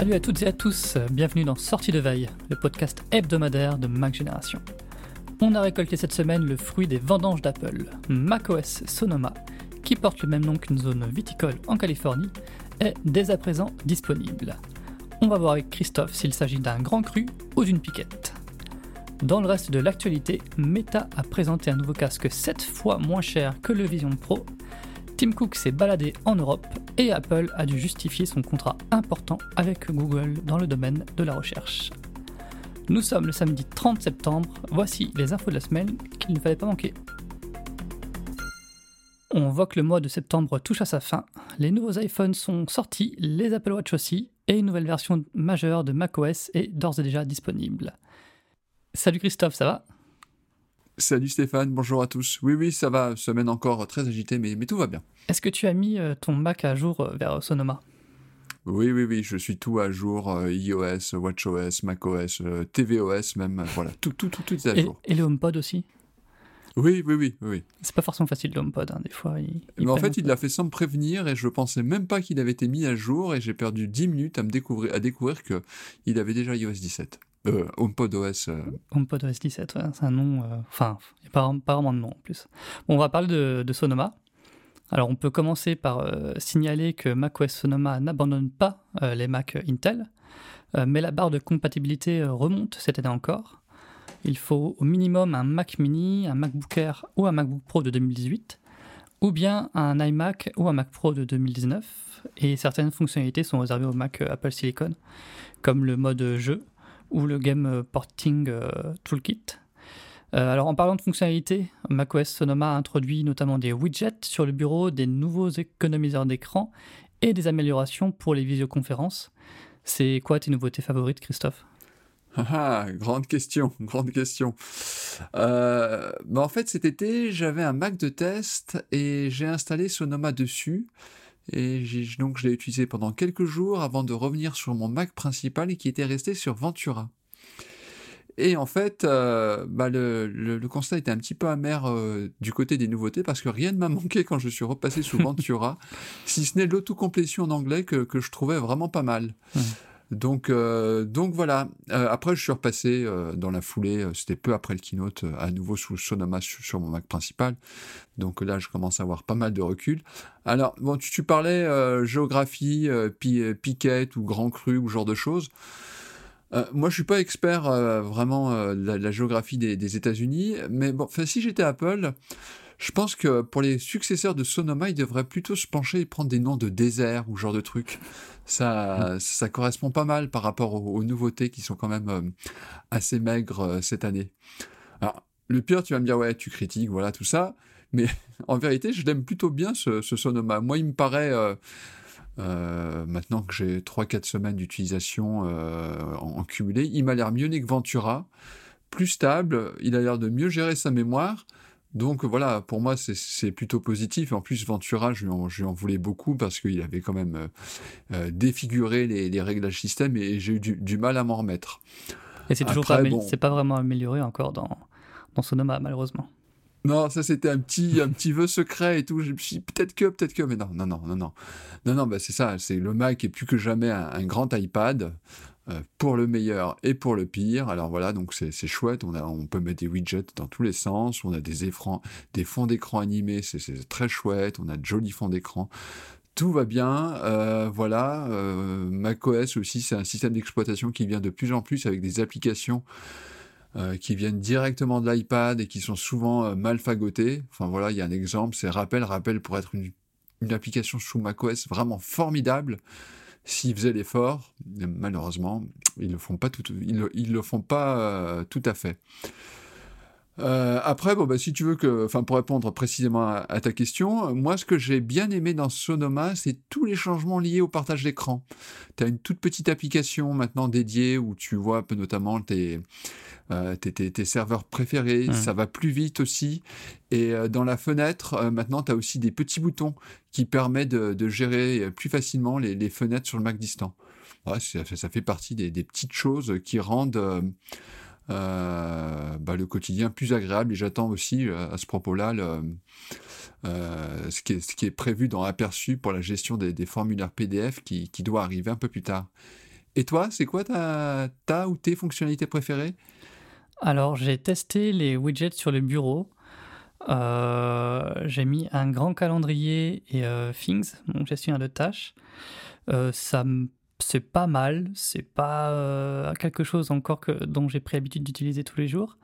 Salut à toutes et à tous, bienvenue dans Sortie de Veille, le podcast hebdomadaire de Mac Génération. On a récolté cette semaine le fruit des vendanges d'Apple, macOS Sonoma, qui porte le même nom qu'une zone viticole en Californie, est dès à présent disponible. On va voir avec Christophe s'il s'agit d'un grand cru ou d'une piquette. Dans le reste de l'actualité, Meta a présenté un nouveau casque 7 fois moins cher que le Vision Pro Tim Cook s'est baladé en Europe et Apple a dû justifier son contrat important avec Google dans le domaine de la recherche. Nous sommes le samedi 30 septembre, voici les infos de la semaine qu'il ne fallait pas manquer. On voit que le mois de septembre touche à sa fin, les nouveaux iPhones sont sortis, les Apple Watch aussi, et une nouvelle version majeure de macOS est d'ores et déjà disponible. Salut Christophe, ça va? Salut Stéphane, bonjour à tous. Oui, oui, ça va, semaine encore très agitée, mais, mais tout va bien. Est-ce que tu as mis euh, ton Mac à jour euh, vers Sonoma? Oui, oui, oui, je suis tout à jour, euh, iOS, WatchOS, macOS, tvOS même, voilà, tout, tout, tout, tout est à jour. Et le HomePod aussi? Oui, oui, oui, oui. C'est pas forcément facile le HomePod, hein, des fois. Mais en fait, il l'a fait sans me prévenir et je pensais même pas qu'il avait été mis à jour et j'ai perdu 10 minutes à me découvrir, à découvrir que il avait déjà iOS 17. Euh, HomePod OS. Euh. HomePod OS 17, c'est un nom. Euh, enfin, il n'y a pas, vraiment de nom en plus. On va parler de, Sonoma. Alors, on peut commencer par signaler que macOS Sonoma n'abandonne pas les Mac Intel, mais la barre de compatibilité remonte cette année encore. Il faut au minimum un Mac mini, un MacBook Air ou un MacBook Pro de 2018, ou bien un iMac ou un Mac Pro de 2019, et certaines fonctionnalités sont réservées au Mac Apple Silicon, comme le mode jeu, ou le Game Porting euh, Toolkit. Euh, alors en parlant de fonctionnalités, macOS Sonoma a introduit notamment des widgets sur le bureau, des nouveaux économiseurs d'écran et des améliorations pour les visioconférences. C'est quoi tes nouveautés favorites, Christophe? Ah, ah, grande question, grande question. Euh, bah, en fait, cet été, j'avais un Mac de test et j'ai installé Sonoma dessus. Et donc je l'ai utilisé pendant quelques jours avant de revenir sur mon Mac principal et qui était resté sur Ventura. Et en fait, euh, bah le, constat était un petit peu amer euh, du côté des nouveautés parce que rien ne m'a manqué quand je suis repassé sous Ventura, si ce n'est l'autocomplétion en anglais que, je trouvais vraiment pas mal. Donc, euh, donc voilà. Euh, après, je suis repassé euh, dans la foulée. C'était peu après le keynote, à nouveau sous Sonoma sur, mon Mac principal. Donc là, je commence à avoir pas mal de recul. Alors, bon, tu, parlais géographie, piquette ou grand cru ou genre de choses. moi, je suis pas expert vraiment de la, géographie des, des États-Unis, mais bon, si j'étais Apple, je pense que pour les successeurs de Sonoma, ils devraient plutôt se pencher et prendre des noms de désert ou genre de trucs. Ça, ça correspond pas mal par rapport aux, nouveautés qui sont quand même euh, assez maigres euh, cette année. Alors, le pire, tu vas me dire, ouais, tu critiques, voilà, tout ça. Mais en vérité, je l'aime plutôt bien, ce, Sonoma. Moi, il me paraît... Euh, maintenant que j'ai 3-4 semaines d'utilisation en, cumulé, il m'a l'air mieux né que Ventura, plus stable, il a l'air de mieux gérer sa mémoire, donc voilà, pour moi, c'est plutôt positif. En plus, Ventura, je lui en, voulais beaucoup parce qu'il avait quand même euh, euh, défiguré les, réglages système et, j'ai eu du, mal à m'en remettre. Et c'est toujours pas, c'est pas vraiment amélioré encore dans, dans Sonoma, malheureusement. Non, ça c'était un petit, un petit vœu secret et tout. Je me suis peut-être que, peut-être que, mais non, non, non, non, non, non, non, bah c'est ça. C'est le Mac est plus que jamais un grand iPad. Euh, pour le meilleur et pour le pire. Alors voilà, donc c'est chouette, on, peut mettre des widgets dans tous les sens, on a des, des fonds d'écran animés, c'est très chouette, on a de jolis fonds d'écran. Tout va bien, euh, voilà. Euh, macOS aussi, c'est un système d'exploitation qui vient de plus en plus avec des applications qui viennent directement de l'iPad et qui sont souvent mal fagotées. Enfin voilà, il y a un exemple, c'est Rappel. Rappel pour être une, une application sous macOS vraiment formidable s'ils faisaient l'effort, malheureusement, ils le font pas tout, ils le, font pas euh, tout à fait. Euh, après, bon, bah, si tu veux que, enfin, pour répondre précisément à, ta question, moi, ce que j'ai bien aimé dans Sonoma, c'est tous les changements liés au partage d'écran. Tu as une toute petite application maintenant dédiée où tu vois notamment tes, euh, tes, serveurs préférés, mmh. ça va plus vite aussi. Et euh, dans la fenêtre, maintenant, tu as aussi des petits boutons qui permettent de, gérer plus facilement les, fenêtres sur le Mac distant. ça, fait partie des, des, petites choses qui rendent euh, bah, le quotidien plus agréable. Et j'attends aussi euh, à ce propos-là euh, ce, qui est, prévu dans l'aperçu pour la gestion des, formulaires PDF qui, doit arriver un peu plus tard. Et toi, c'est quoi ta, ou tes fonctionnalités préférées? Alors, j'ai testé les widgets sur le bureau. Euh, j'ai mis un grand calendrier et euh, Things, donc gestionnaire de tâches. Euh, ça c'est pas mal, c'est pas quelque chose encore que, dont j'ai pris l'habitude d'utiliser tous les jours.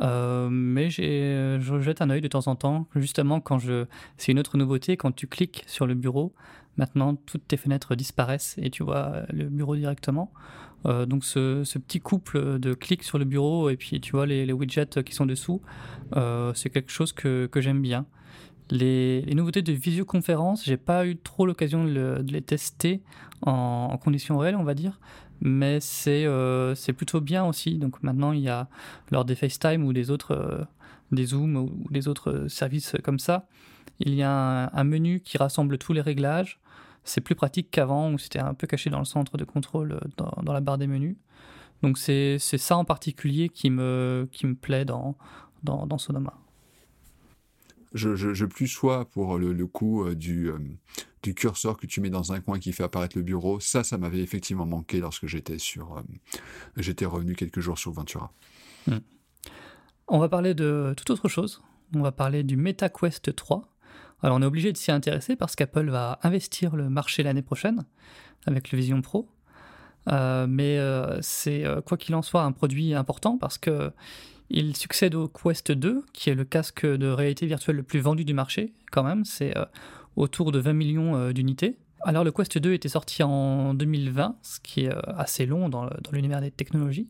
mais je jette un œil de temps en temps, justement quand je. C'est une autre nouveauté, quand tu cliques sur le bureau, maintenant toutes tes fenêtres disparaissent et tu vois le bureau directement. Euh, donc ce, petit couple de clics sur le bureau et puis tu vois les, widgets qui sont dessous, euh, c'est quelque chose que, j'aime bien. Les, nouveautés de visioconférence, j'ai pas eu trop l'occasion de, les tester en, conditions réelles, on va dire, mais euh, c'est plutôt bien aussi. Donc maintenant, il y a lors des FaceTime ou des autres, des Zoom ou des autres services comme ça, il y a un menu qui rassemble tous les réglages c'est plus pratique qu'avant où c'était un peu caché dans le centre de contrôle euh, dans, la barre des menus. Donc c'est ça en particulier qui me, qui me plaît dans, dans, Sonoma. Je, je, plus sois pour le, coup euh, du, euh, du curseur que tu mets dans un coin qui fait apparaître le bureau. Ça, ça m'avait effectivement manqué lorsque j'étais sur j'étais revenu quelques jours sur Ventura. Hmm. On va parler de toute autre chose. On va parler du MetaQuest 3. Alors on est obligé de s'y intéresser parce qu'Apple va investir le marché l'année prochaine avec le Vision Pro. Euh, mais euh, c'est euh, quoi qu'il en soit un produit important parce que il succède au Quest 2, qui est le casque de réalité virtuelle le plus vendu du marché, quand même. C'est autour de 20 millions d'unités. Alors le Quest 2 était sorti en 2020, ce qui est assez long dans l'univers des technologies.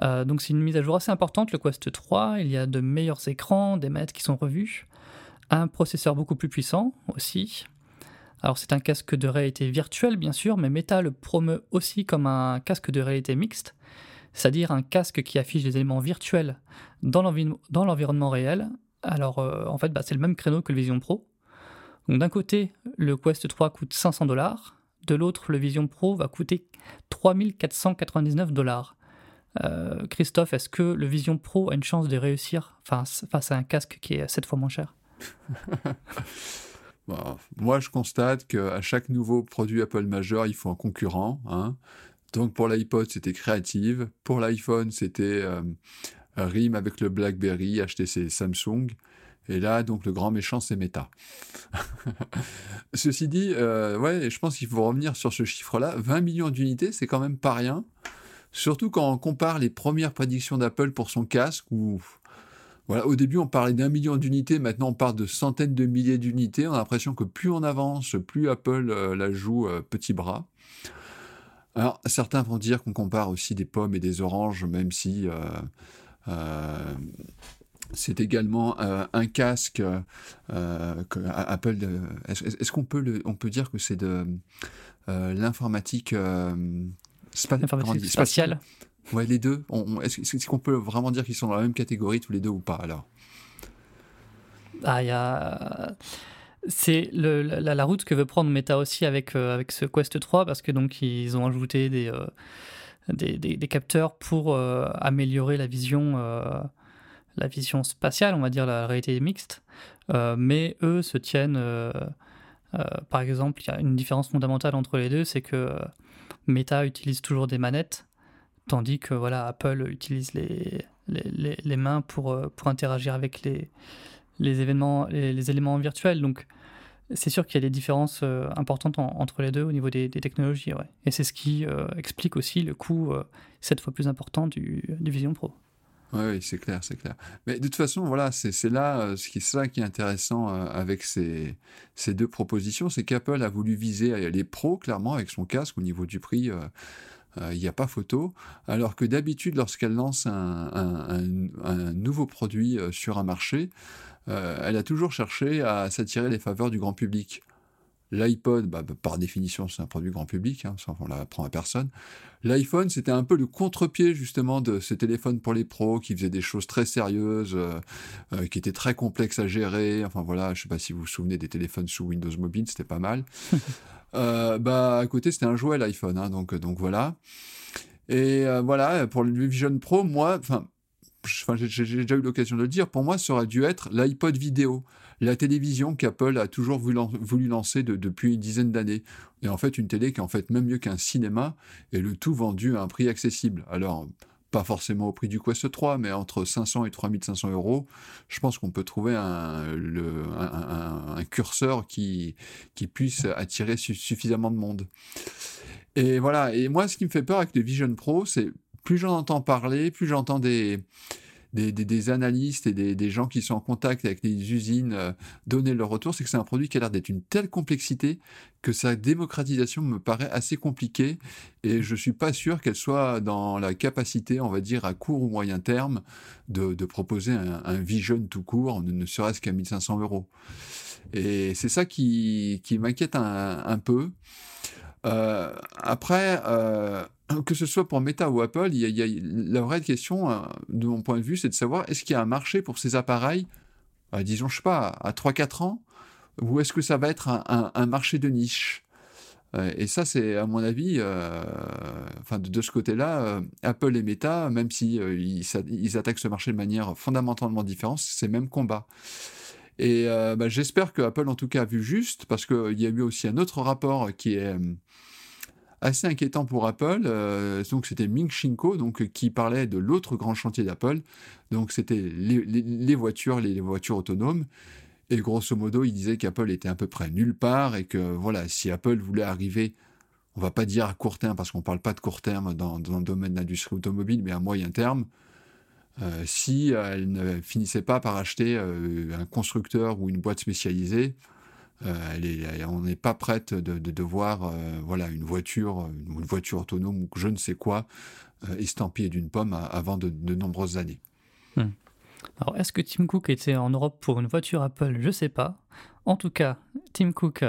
donc c'est une mise à jour assez importante, le Quest 3. Il y a de meilleurs écrans, des maîtres qui sont revus un processeur beaucoup plus puissant aussi. Alors c'est un casque de réalité virtuelle bien sûr, mais Meta le promeut aussi comme un casque de réalité mixte, c'est-à-dire un casque qui affiche des éléments virtuels dans l'environnement réel. Alors euh, en fait bah, c'est le même créneau que le Vision Pro. Donc d'un côté le Quest 3 coûte 500 dollars, de l'autre le Vision Pro va coûter 3499 dollars. Euh, Christophe, est-ce que le Vision Pro a une chance de réussir face, à un casque qui est 7 fois moins cher? Moi, je constate qu'à chaque nouveau produit Apple majeur, il faut un concurrent. Hein. Donc pour l'iPod, c'était Creative. Pour l'iPhone, c'était euh, RIM avec le BlackBerry, HTC Samsung. Et là, donc le grand méchant, c'est Meta. Ceci dit, euh, ouais, je pense qu'il faut revenir sur ce chiffre-là. 20 millions d'unités, c'est quand même pas rien. Surtout quand on compare les premières prédictions d'Apple pour son casque, voilà, au début, on parlait d'un million d'unités, maintenant on parle de centaines de milliers d'unités. On a l'impression que plus on avance, plus Apple euh, la joue euh, petit bras. Alors, certains vont dire qu'on compare aussi des pommes et des oranges, même si c'est également un casque que Apple. Est-ce qu'on peut, on peut dire que c'est de l'informatique spatiale Ouais, les deux. Est-ce qu'on peut vraiment dire qu'ils sont dans la même catégorie tous les deux ou pas alors? Ah, il y a. C'est la, la, route que veut prendre Meta aussi avec, euh, avec ce Quest 3 parce que donc ils ont ajouté des, euh, des, des, capteurs pour euh, améliorer la vision, la vision spatiale, on va dire la réalité mixte. mais eux se tiennent. par exemple, il y a une différence fondamentale entre les deux, c'est que Meta utilise toujours des manettes Tandis que voilà, Apple utilise les, les, les, mains pour, euh, pour interagir avec les, les événements, les, éléments virtuels. Donc, c'est sûr qu'il y a des différences euh, importantes entre les deux au niveau des, technologies. Ouais. Et c'est ce qui euh, explique aussi le coût sept fois plus important du, du Vision Pro. Oui, c'est clair, c'est clair. Mais de toute façon, voilà, c'est là ce qui, ça qui est intéressant avec ces, deux propositions, c'est qu'Apple a voulu viser les pros, clairement, avec son casque au niveau du prix il euh, n'y a pas photo, alors que d'habitude, lorsqu'elle lance un, nouveau produit euh, sur un marché, euh, elle a toujours cherché à s'attirer les faveurs du grand public. L'iPod, bah, bah, par définition, c'est un produit grand public, hein, ça on l'apprend à personne. L'iPhone, c'était un peu le contre-pied justement de ce téléphone pour les pros qui faisait des choses très sérieuses, qui étaient très complexes à gérer. Enfin voilà, je ne sais pas si vous vous souvenez des téléphones sous Windows Mobile, c'était pas mal. Euh, bah, à côté, c'était un jouet l'iPhone, hein, donc, donc voilà. Et euh, voilà, pour le Vision Pro, moi, enfin, j'ai déjà eu l'occasion de le dire, pour moi, ça aurait dû être l'iPod vidéo, la télévision qu'Apple a toujours voulu, lancer depuis une dizaine d'années. Et en fait, une télé qui est en fait même mieux qu'un cinéma, et le tout vendu à un prix accessible. Alors, pas forcément au prix du Quest 3, mais entre 500 et 3500 euros, je pense qu'on peut trouver un, curseur qui, puisse attirer suffisamment de monde. Et voilà, et moi ce qui me fait peur avec le Vision Pro, c'est plus j'en entends parler, plus j'entends des, des, analystes et des, gens qui sont en contact avec les usines euh, donner leur retour, c'est que c'est un produit qui a l'air d'être une telle complexité que sa démocratisation me paraît assez compliquée et je suis pas sûr qu'elle soit dans la capacité, on va dire, à court ou moyen terme, de, proposer un, vision tout court, ne, serait-ce qu'à 1500 euros. Et c'est ça qui, m'inquiète un, peu. Euh, après, euh, que ce soit pour Meta ou Apple, il y a, la vraie question, euh, de mon point de vue, c'est de savoir est-ce qu'il y a un marché pour ces appareils, euh, disons, je sais pas, à 3-4 ans, ou est-ce que ça va être un, marché de niche? Euh, Et ça, c'est à mon avis, enfin de, ce côté-là, Apple et Meta, même si ils, attaquent ce marché de manière fondamentalement différente, c'est le même combat. Et bah, j'espère que Apple, en tout cas, a vu juste, parce qu'il y a eu aussi un autre rapport qui est assez inquiétant pour Apple. Euh, donc c'était Ming Shinko, donc qui parlait de l'autre grand chantier d'Apple. Donc c'était les, voitures, les, voitures autonomes. Et grosso modo, il disait qu'Apple était à peu près nulle part et que voilà, si Apple voulait arriver, on va pas dire à court terme parce qu'on parle pas de court terme dans, le domaine de l'industrie automobile, mais à moyen terme, euh, si elle ne finissait pas par acheter euh, un constructeur ou une boîte spécialisée, euh, on n'est pas prête de, de, voir euh, voilà, une voiture, une voiture autonome ou je ne sais quoi, euh, estampillée d'une pomme avant de, nombreuses années. Hmm. Alors, est-ce que Tim Cook était en Europe pour une voiture Apple? Je ne sais pas. En tout cas, Tim Cook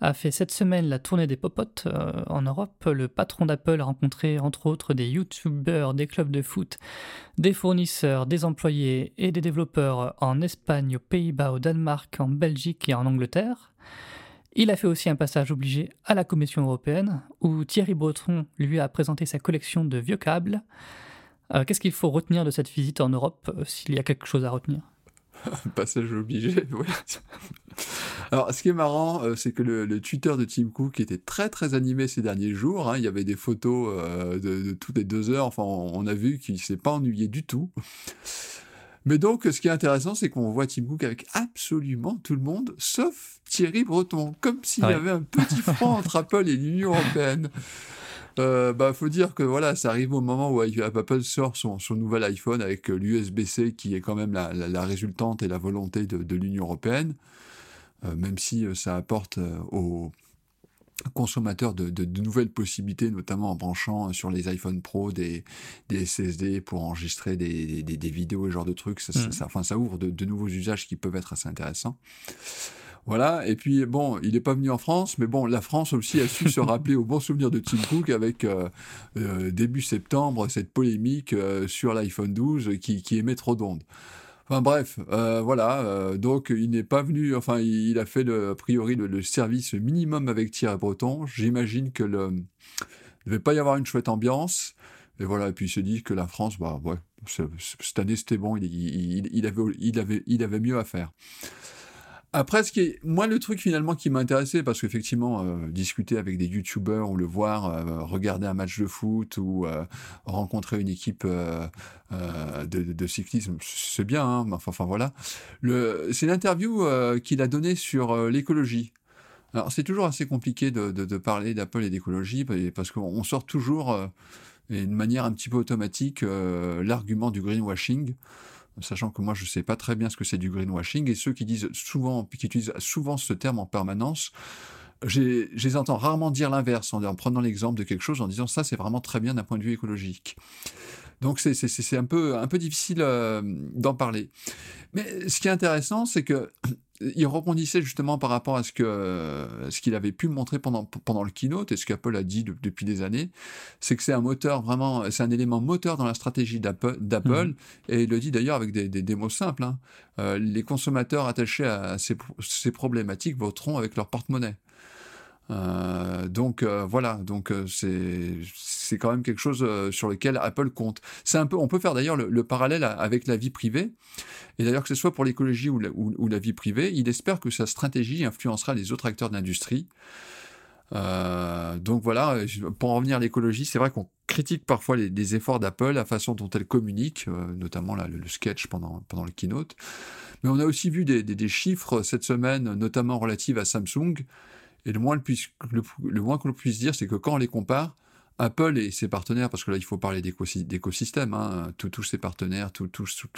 a fait cette semaine la tournée des popotes euh, en Europe. Le patron d'Apple a rencontré entre autres des youtubeurs, des clubs de foot, des fournisseurs, des employés et des développeurs en Espagne, aux Pays-Bas, au Danemark, en Belgique et en Angleterre. Il a fait aussi un passage obligé à la Commission européenne, où Thierry Breton lui a présenté sa collection de vieux câbles. Euh, qu'est-ce qu'il faut retenir de cette visite en Europe, euh, s'il y a quelque chose à retenir? Passage obligé. Alors, ce qui est marrant, euh, c'est que le, Twitter de Tim Cook était très très animé ces derniers jours. Hein. Il y avait des photos euh, de, toutes les deux heures. Enfin, on, a vu qu'il s'est pas ennuyé du tout. Mais donc, ce qui est intéressant, c'est qu'on voit Tim Cook avec absolument tout le monde, sauf Thierry Breton, comme s'il y avait un petit front entre Apple et l'Union européenne. Euh, bah, faut dire que voilà, ça arrive au moment où Apple sort son, son nouvel iPhone avec l'USB-C qui est quand même la, résultante et la volonté de l'Union européenne. Euh, même si euh, ça apporte euh, aux consommateurs de, nouvelles possibilités, notamment en branchant sur les iPhone Pro des, SSD pour enregistrer des, vidéos et ce genre de trucs. Ça, mm. enfin, ça ouvre de, nouveaux usages qui peuvent être assez intéressants. Voilà, et puis bon, il n'est pas venu en France, mais bon, la France aussi a su se rappeler au bon souvenir de Tim Cook avec début septembre cette polémique sur l'iPhone 12 qui, qui émet trop d'ondes. Enfin bref, euh, voilà. Euh, donc il n'est pas venu. Enfin, il, a fait le, a priori le, service minimum avec Thierry Breton. J'imagine que le ne devait pas y avoir une chouette ambiance. Et voilà. Et puis il se dit que la France, bah ouais, cette année c'était bon. Il, il, avait, il avait, il avait mieux à faire. Après, ce qui est, moi, le truc finalement qui m'a intéressé, parce qu'effectivement, euh, discuter avec des youtubeurs ou le voir, euh, regarder un match de foot ou euh, rencontrer une équipe de, cyclisme, c'est bien, hein, enfin, enfin voilà. C'est l'interview qu'il a donnée sur l'écologie. Alors, c'est toujours assez compliqué de, de parler d'Apple et d'écologie, parce qu'on sort toujours, d'une manière un petit peu automatique, l'argument du greenwashing sachant que moi je sais pas très bien ce que c'est du greenwashing, et ceux qui disent souvent, qui utilisent souvent ce terme en permanence, je les entends rarement dire l'inverse, en, prenant l'exemple de quelque chose, en disant ça c'est vraiment très bien d'un point de vue écologique. Donc c'est un peu, un peu difficile euh, d'en parler. Mais ce qui est intéressant, c'est que il rebondissait justement par rapport à ce que ce qu'il avait pu montrer pendant pendant le keynote et ce qu'Apple a dit depuis des années, c'est que c'est un moteur vraiment, c'est un élément moteur dans la stratégie d'Apple, mmh. et il le dit d'ailleurs avec des, des, mots simples. Hein. Euh, les consommateurs attachés à ces, ces problématiques voteront avec leur porte-monnaie. Euh, donc euh, voilà, donc euh, c'est quand même quelque chose sur lequel Apple compte. C'est un peu, on peut faire d'ailleurs le, parallèle avec la vie privée. Et d'ailleurs que ce soit pour l'écologie ou, la vie privée, il espère que sa stratégie influencera les autres acteurs de l'industrie. donc voilà, pour en revenir à l'écologie, c'est vrai qu'on critique parfois les, efforts d'Apple, la façon dont elle communique, notamment le, sketch pendant, le keynote. Mais on a aussi vu des, des chiffres cette semaine, notamment relatifs à Samsung, et le moins, le, que l'on puisse dire, c'est que quand on les compare, Apple et ses partenaires, parce que là il faut parler d'écosystème, hein, tous ses partenaires, euh, tous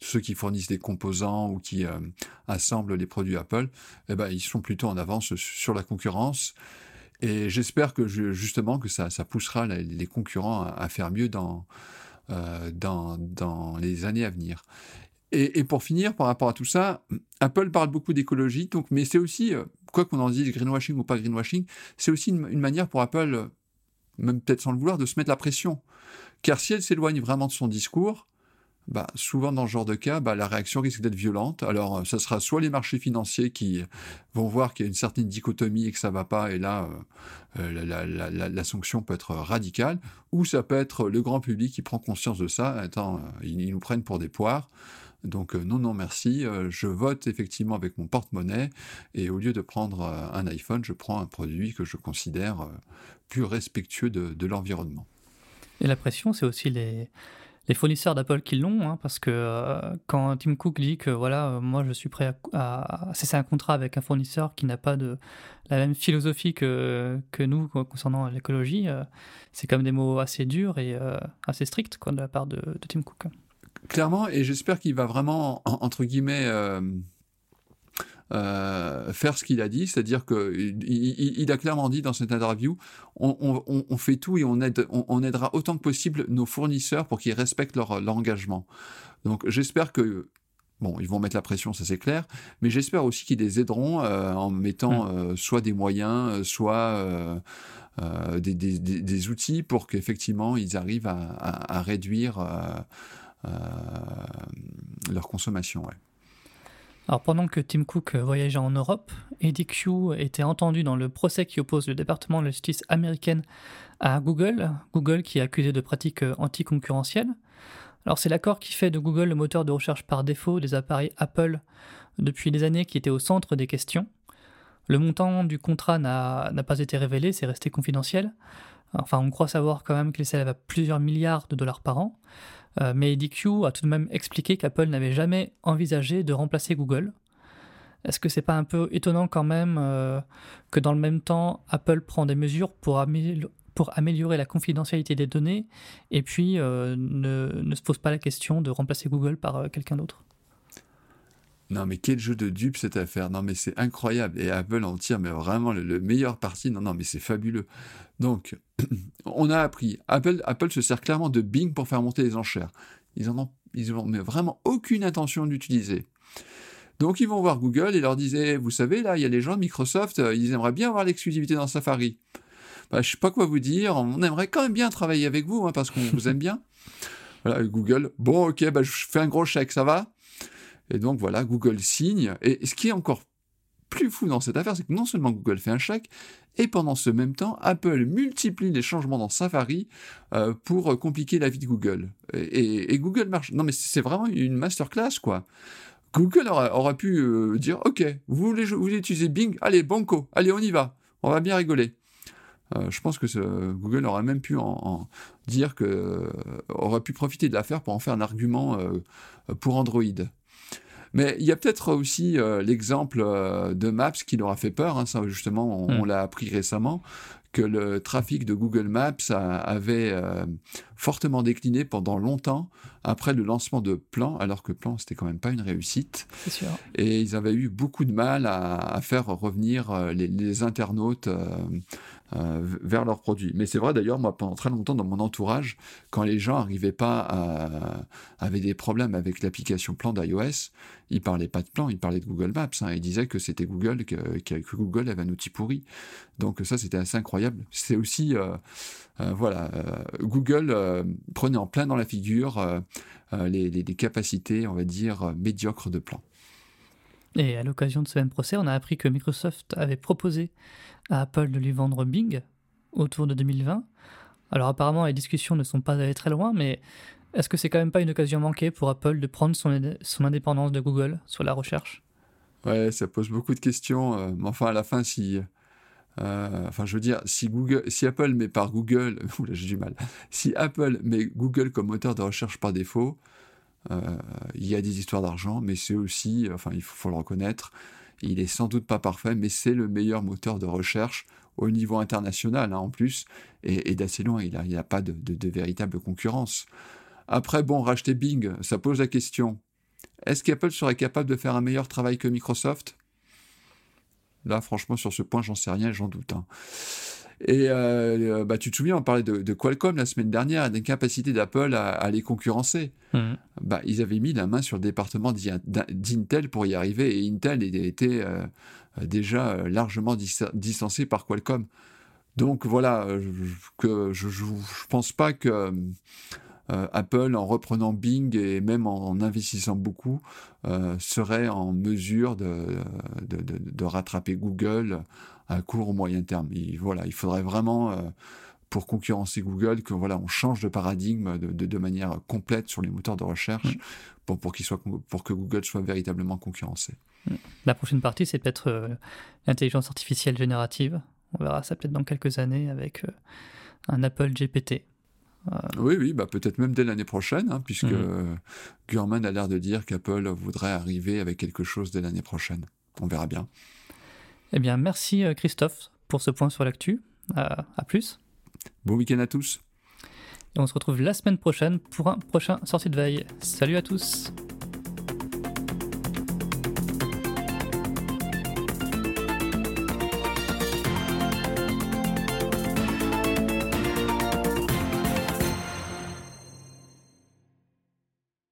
ceux qui fournissent des composants ou qui euh, assemblent les produits Apple, eh ben, ils sont plutôt en avance sur la concurrence. Et j'espère que justement que ça, poussera les concurrents à, faire mieux dans, euh, dans, les années à venir. Et, pour finir, par rapport à tout ça, Apple parle beaucoup d'écologie, donc, mais c'est aussi, quoi qu'on en dise, greenwashing ou pas greenwashing, c'est aussi une, manière pour Apple, euh, même peut-être sans le vouloir, de se mettre la pression. Car si elle s'éloigne vraiment de son discours, bah, souvent dans ce genre de cas, bah, la réaction risque d'être violente. Alors, euh, ça sera soit les marchés financiers qui vont voir qu'il y a une certaine dichotomie et que ça va pas, et là, la, sanction peut être radicale, ou ça peut être le grand public qui prend conscience de ça. Attends, ils nous prennent pour des poires. Donc euh, non, non, merci. Euh, je vote effectivement avec mon porte-monnaie et au lieu de prendre euh, un iPhone, je prends un produit que je considère plus respectueux de, l'environnement. Et la pression, c'est aussi les, fournisseurs d'Apple qui l'ont, hein, parce que quand Tim Cook dit que voilà, moi je suis prêt à, cesser un contrat avec un fournisseur qui n'a pas la même philosophie que, nous concernant l'écologie, c'est quand même des mots assez durs et assez stricts de la part de Tim Cook clairement, et j'espère qu'il va vraiment, entre guillemets, euh, euh, faire ce qu'il a dit, c'est-à-dire qu'il il, a clairement dit dans cette interview, on, fait tout et on, aide, on, aidera autant que possible nos fournisseurs pour qu'ils respectent leur, engagement. Donc j'espère que Bon, ils vont mettre la pression, ça c'est clair, mais j'espère aussi qu'ils les aideront euh, en mettant mmh. soit des moyens, soit des, outils pour qu'effectivement ils arrivent à réduire leur consommation. Alors pendant que Tim Cook voyageait en Europe, Eddie Q était entendu dans le procès qui oppose le département de la justice américaine à Google, Google qui est accusé de pratiques anticoncurrentielles. Alors c'est l'accord qui fait de Google le moteur de recherche par défaut des appareils Apple depuis des années qui était au centre des questions. Le montant du contrat n'a pas été révélé, c'est resté confidentiel. Enfin, on croit savoir quand même qu'il s'élève à plusieurs milliards de dollars par an. Euh, mais EDQ a tout de même expliqué qu'Apple n'avait jamais envisagé de remplacer Google. Est-ce que c'est pas un peu étonnant quand même euh, que dans le même temps, Apple prend des mesures pour, améliorer la confidentialité des données et puis euh, ne, se pose pas la question de remplacer Google par quelqu'un d'autre? Non, mais quel jeu de dupe cette affaire. Non, mais c'est incroyable. Et Apple en tire, mais vraiment le, meilleur parti. Non, non, mais c'est fabuleux. Donc, on a appris. Apple, Apple se sert clairement de Bing pour faire monter les enchères. Ils en ont, vraiment aucune intention d'utiliser. Donc, ils vont voir Google et leur disaient, vous savez, là, il y a les gens de Microsoft, euh, ils aimeraient bien avoir l'exclusivité dans Safari. Bah, je sais pas quoi vous dire. On aimerait quand même bien travailler avec vous, hein, parce qu'on vous aime bien. Voilà, Google. Bon, ok, bah, je fais un gros chèque, ça va et donc voilà, Google signe. Et ce qui est encore plus fou dans cette affaire, c'est que non seulement Google fait un chèque, et pendant ce même temps, Apple multiplie les changements dans Safari euh, pour compliquer la vie de Google. Et, Google marche. Non mais c'est vraiment une masterclass, quoi. Google aurait, pu euh, dire, ok, vous voulez, vous voulez utiliser Bing, allez, banco, allez, on y va, on va bien rigoler. Euh, je pense que Google aurait même pu en, dire que aurait pu profiter de l'affaire pour en faire un argument pour Android. Mais il y a peut-être aussi euh, l'exemple euh, de Maps qui leur a fait peur. Hein, ça, justement, on, hmm. l'a appris récemment que le trafic de Google Maps avait euh, fortement décliné pendant longtemps après le lancement de Plan, alors que Plan, c'était quand même pas une réussite. Sûr. Et ils avaient eu beaucoup de mal à, faire revenir les, les internautes euh, vers leurs produits. Mais c'est vrai d'ailleurs, moi, pendant très longtemps dans mon entourage, quand les gens n'arrivaient pas à, avaient des problèmes avec l'application plan d'iOS, ils parlaient pas de plan, ils parlaient de Google Maps. Hein, ils disaient que c'était Google, que, que, Google avait un outil pourri. Donc ça, c'était assez incroyable. C'est aussi, euh, euh, voilà, Google prenait en plein dans la figure les, les, capacités, on va dire, médiocres de plan. Et à l'occasion de ce même procès, on a appris que Microsoft avait proposé à Apple de lui vendre Bing autour de 2020. Alors apparemment, les discussions ne sont pas allées très loin, mais est-ce que c'est quand même pas une occasion manquée pour Apple de prendre son, son indépendance de Google sur la recherche? Ouais, ça pose beaucoup de questions. Euh, mais enfin, à la fin, si. Euh, enfin, je veux dire, si, Apple met par Google. Oula, j'ai du mal. Si Apple met Google comme moteur de recherche par défaut, euh, il y a des histoires d'argent, mais c'est aussi. Enfin, il faut, le reconnaître. Il est sans doute pas parfait, mais c'est le meilleur moteur de recherche au niveau international, hein, en plus, et, d'assez loin. Il n'y a, pas de véritable concurrence. Après, bon, racheter Bing, ça pose la question. Est-ce qu'Apple serait capable de faire un meilleur travail que Microsoft? Là, franchement, sur ce point, j'en sais rien, j'en doute. Hein. Et euh, bah, tu te souviens, on parlait de, Qualcomm la semaine dernière, d'incapacité d'Apple à, les concurrencer. Mmh. Bah, ils avaient mis la main sur le département d'Intel pour y arriver, et Intel était euh, déjà euh, largement distancé par Qualcomm. Donc voilà, que je ne pense pas que euh, Apple, en reprenant Bing et même en, investissant beaucoup, euh, serait en mesure de, de, rattraper Google à court ou moyen terme. voilà, il faudrait vraiment, euh, pour concurrencer Google, que voilà, on change de paradigme de, manière complète sur les moteurs de recherche mm. pour, pour, soit, pour que Google soit véritablement concurrencé. Mm. La prochaine partie, c'est peut-être l'intelligence artificielle générative. On verra ça peut-être dans quelques années avec un Apple GPT. Euh, oui, oui, bah peut-être même dès l'année prochaine, hein, puisque mmh. Gurman a l'air de dire qu'Apple voudrait arriver avec quelque chose dès l'année prochaine. On verra bien. Eh bien, merci euh, Christophe pour ce point sur l'actu. Euh, à plus. Bon week-end à tous. Et on se retrouve la semaine prochaine pour un prochain sortie de veille. Salut à tous.